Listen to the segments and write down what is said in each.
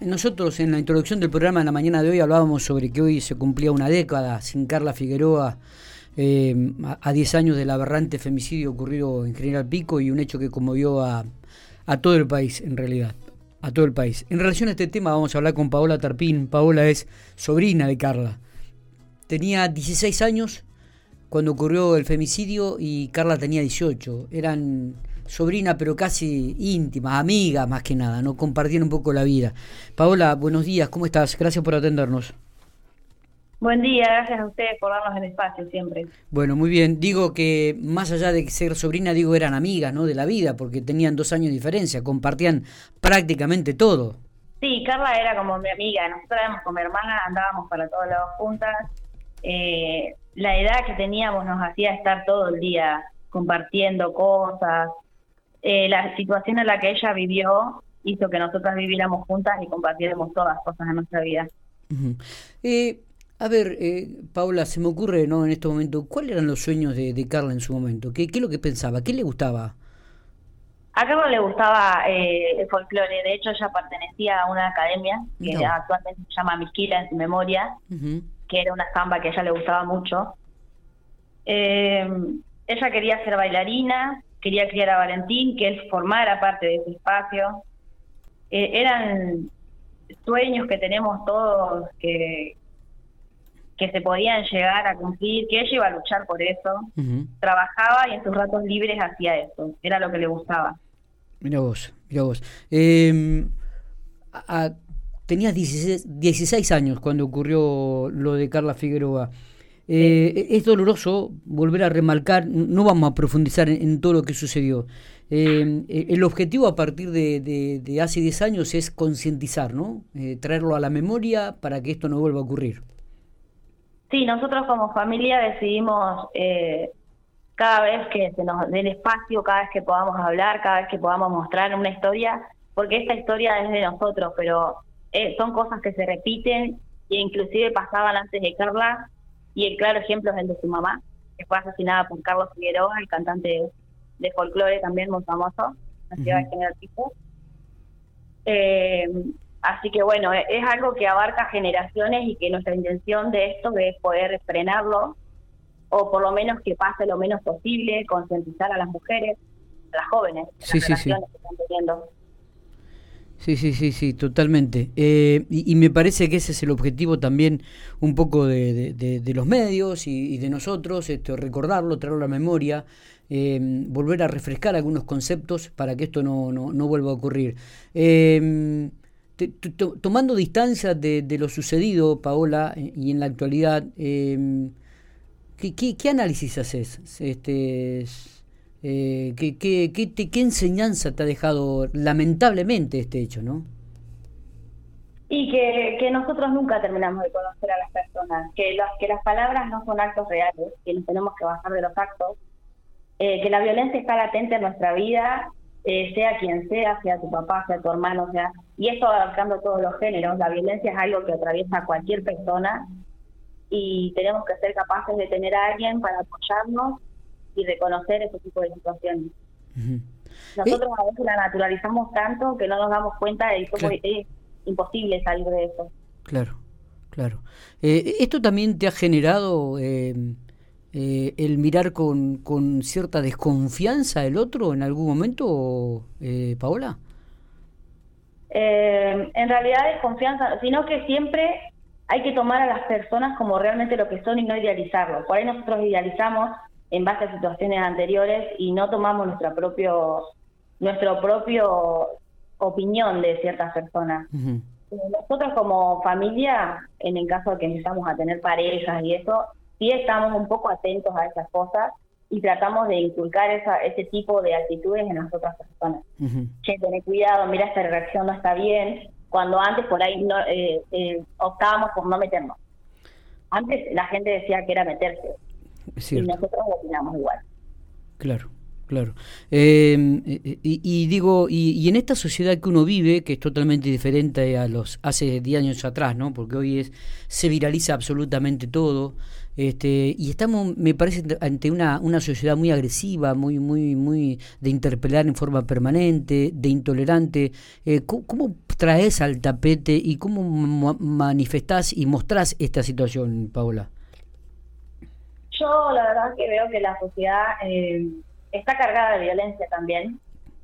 nosotros en la introducción del programa en la mañana de hoy hablábamos sobre que hoy se cumplía una década sin Carla Figueroa eh, a 10 años del aberrante femicidio ocurrido en General Pico y un hecho que conmovió a, a todo el país en realidad, a todo el país. En relación a este tema vamos a hablar con Paola Tarpín. Paola es sobrina de Carla. Tenía 16 años cuando ocurrió el femicidio y Carla tenía 18. Eran sobrina, pero casi íntima, amiga más que nada, ¿no? Compartir un poco la vida. Paola, buenos días, ¿cómo estás? Gracias por atendernos. Buen día, gracias a ustedes por darnos el espacio siempre. Bueno, muy bien. Digo que más allá de ser sobrina, digo, eran amigas, ¿no? De la vida, porque tenían dos años de diferencia, compartían prácticamente todo. Sí, Carla era como mi amiga, nosotros éramos con mi hermana, andábamos para todos lados juntas. Eh, la edad que teníamos nos hacía estar todo el día compartiendo cosas, eh, la situación en la que ella vivió hizo que nosotras viviéramos juntas y compartiéramos todas las cosas en nuestra vida. eh, a ver, eh, Paula, se me ocurre no en este momento, ¿cuáles eran los sueños de, Carla en su momento? ¿Qué, ¿Qué, es lo que pensaba? ¿Qué le gustaba? A Carla le gustaba eh, el folclore, de hecho ella pertenecía a una academia que actualmente se llama Misquila en su memoria, que era una samba que a ella le gustaba mucho. Eh, ella quería ser bailarina, quería criar a Valentín, que él formara parte de ese espacio. Eh, eran sueños que tenemos todos que, que se podían llegar a cumplir, que ella iba a luchar por eso. Trabajaba y en sus ratos libres hacía eso, era lo que le gustaba. Mira vos, mira vos. Eh, tenías 16, 16 años cuando ocurrió lo de Carla Figueroa. Eh, es doloroso volver a remarcar, no vamos a profundizar en, todo lo que sucedió. Eh, eh, el objetivo a partir de, hace 10 años es concientizar, ¿no? traerlo a la memoria para que esto no vuelva a ocurrir. Sí, nosotros como familia decidimos cada vez que se nos dé el espacio, cada vez que podamos hablar, cada vez que podamos mostrar una historia, porque esta historia es de nosotros, pero son cosas que se repiten e inclusive pasaban antes de Carla y el claro ejemplo es el de su mamá, que fue asesinada por Carlos Figueroa, el cantante de folclore también muy famoso, General Pico. Eh, así que bueno, e-, es algo que abarca generaciones y que nuestra intención de esto es poder frenarlo o por lo menos que pase lo menos posible, concientizar a las mujeres, a las jóvenes, las generaciones que están teniendo. Sí, sí, sí, sí, totalmente. Eh, y, me parece que ese es el objetivo también un poco de, de, los medios y, de nosotros, esto, recordarlo, traerlo a la memoria, eh, volver a refrescar algunos conceptos para que esto no, no, no vuelva a ocurrir. Eh, tomando distancia de, lo sucedido, Paola, y en la actualidad, ¿qué, qué, qué, análisis haces? Este, eh, ¿qué, qué, qué, enseñanza te ha dejado lamentablemente este hecho, no? Y que, que nosotros nunca terminamos de conocer a las personas, que las, que las palabras no son actos reales, que nos tenemos que basar de los actos, eh, que la violencia está latente en nuestra vida, eh, sea quien sea, sea tu papá, sea tu hermano, sea, y esto abarcando todos los géneros, la violencia es algo que atraviesa a cualquier persona y tenemos que ser capaces de tener a alguien para apoyarnos y reconocer ese tipo de situaciones. Nosotros a veces la naturalizamos tanto que no nos damos cuenta de cómo es imposible salir de eso. Claro, claro. Eh, ¿Esto también te ha generado eh, eh, el mirar con, con cierta desconfianza el otro en algún momento, Paola? en realidad desconfianza, sino que siempre hay que tomar a las personas como realmente lo que son y no idealizarlo. Por ahí nosotros idealizamos en base a situaciones anteriores y no tomamos nuestra propio nuestro propio opinión de ciertas personas. Nosotros como familia, en el caso de que empezamos a tener parejas y eso, sí estamos un poco atentos a esas cosas y tratamos de inculcar esa, ese tipo de actitudes en las otras personas. Che, tener cuidado, mira, esta reacción no está bien, cuando antes por ahí no, eh, eh, optábamos por no meternos. Antes la gente decía que era meterse, y nosotros opinamos igual. Claro, Claro. Em, y, digo, y, en esta sociedad que uno vive, que es totalmente diferente a los hace 10 años atrás, ¿no? Porque hoy es se viraliza absolutamente todo. Este, y estamos, me parece, ante una, una sociedad muy agresiva, muy, muy, muy de interpelar en forma permanente, de intolerante. Eh, ¿cómo, traes al tapete y cómo manifestás y mostrás esta situación, Paola? Yo la verdad que veo que la sociedad eh, está cargada de violencia también.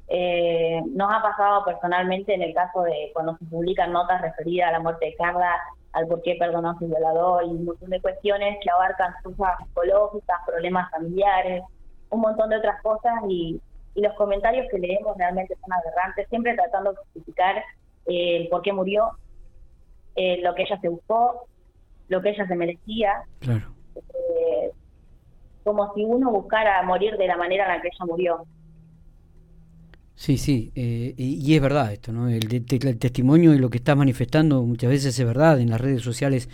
Eh, nos ha pasado personalmente en el caso de cuando se publican notas referidas a la muerte de Carla, al por qué perdonó a su violador y un montón de cuestiones que abarcan cosas psicológicas, problemas familiares, un montón de otras cosas y, los comentarios que leemos realmente son aberrantes, siempre tratando de justificar eh, el por qué murió, eh, lo que ella se buscó, lo que ella se merecía. Eh, como si uno buscara morir de la manera en la que ella murió. Sí, sí, eh, y, es verdad esto, ¿no? El, testimonio y lo que estás manifestando muchas veces es verdad. En las redes sociales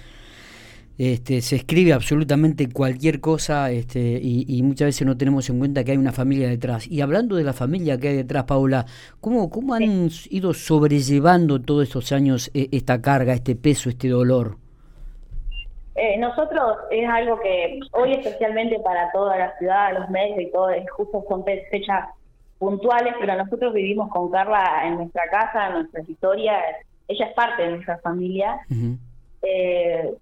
este, se escribe absolutamente cualquier cosa este, y, muchas veces no tenemos en cuenta que hay una familia detrás. Y hablando de la familia que hay detrás, Paula, ¿cómo, cómo han ido sobrellevando todos estos años eh, esta carga, este peso, este dolor? Eh, nosotros es algo que hoy especialmente para toda la ciudad, los medios y todo, es justo son fechas puntuales, pero nosotros vivimos con Carla en nuestra casa, en nuestras historias, ella es parte de nuestra familia. Eh,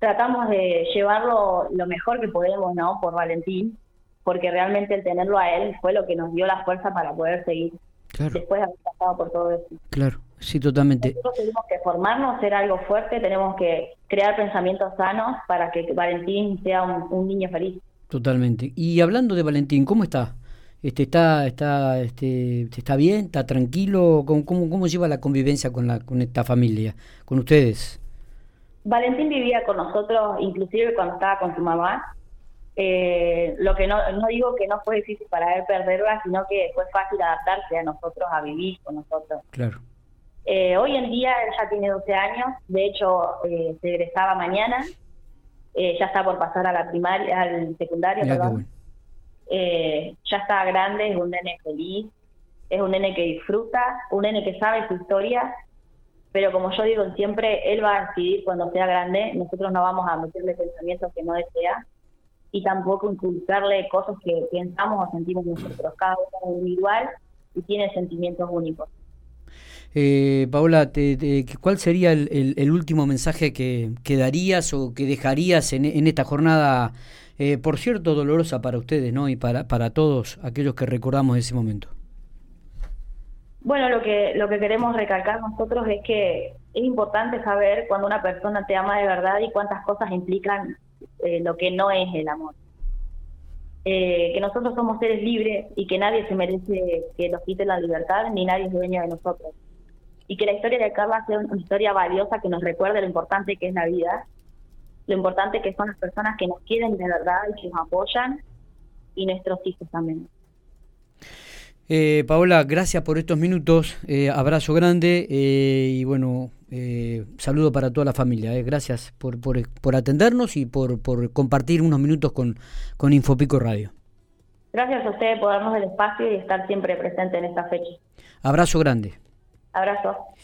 tratamos de llevarlo lo mejor que podemos, ¿no? Por Valentín, porque realmente el tenerlo a él fue lo que nos dio la fuerza para poder seguir después de haber pasado por todo eso. Claro, sí, totalmente. Nosotros tenemos que formarnos, ser algo fuerte, tenemos que crear pensamientos sanos para que Valentín sea un, un niño feliz. Totalmente. Y hablando de Valentín, ¿cómo está? Este, está, está, este, está bien, está tranquilo, ¿Cómo, cómo, lleva la convivencia con, la, con esta familia, con ustedes? Valentín vivía con nosotros, inclusive cuando estaba con su mamá. Eh, lo que no, no digo que no fue difícil para él perderla, sino que fue fácil adaptarse a nosotros, a vivir con nosotros. Claro. Eh, hoy en día él ya tiene 12 años, de hecho eh, se egresaba mañana, ya está por pasar a la primaria, al secundario, perdón. Eh, ya está grande, es un nene feliz, es un nene que disfruta, un nene que sabe su historia, pero como yo digo siempre, él va a decidir cuando sea grande, nosotros no vamos a meterle pensamientos que no desea y tampoco inculcarle cosas que pensamos o sentimos nosotros, cada uno es individual y tiene sentimientos únicos. Eh, Paola, ¿cuál sería el, último mensaje que, darías o que dejarías en, en esta jornada eh, por cierto, dolorosa para ustedes, ¿no? Y para, para todos aquellos que recordamos ese momento. Bueno, lo que, lo que queremos recalcar nosotros es que es importante saber cuando una persona te ama de verdad y cuántas cosas implican eh, lo que no es el amor. Eh, que nosotros somos seres libres y que nadie se merece que nos quite la libertad ni nadie es dueño de nosotros. Y que la historia de Carla sea una historia valiosa que nos recuerde lo importante que es la vida lo importante que son las personas que nos quieren de verdad y que nos apoyan y nuestros hijos también. Eh, Paola, gracias por estos minutos, eh, abrazo grande eh, y bueno, eh, saludo para toda la familia. Gracias por, por, por, atendernos y por, por compartir unos minutos con, con Infopico Radio. Gracias a ustedes por darnos el espacio y estar siempre presente en esta fecha. Abrazo grande. Abrazo.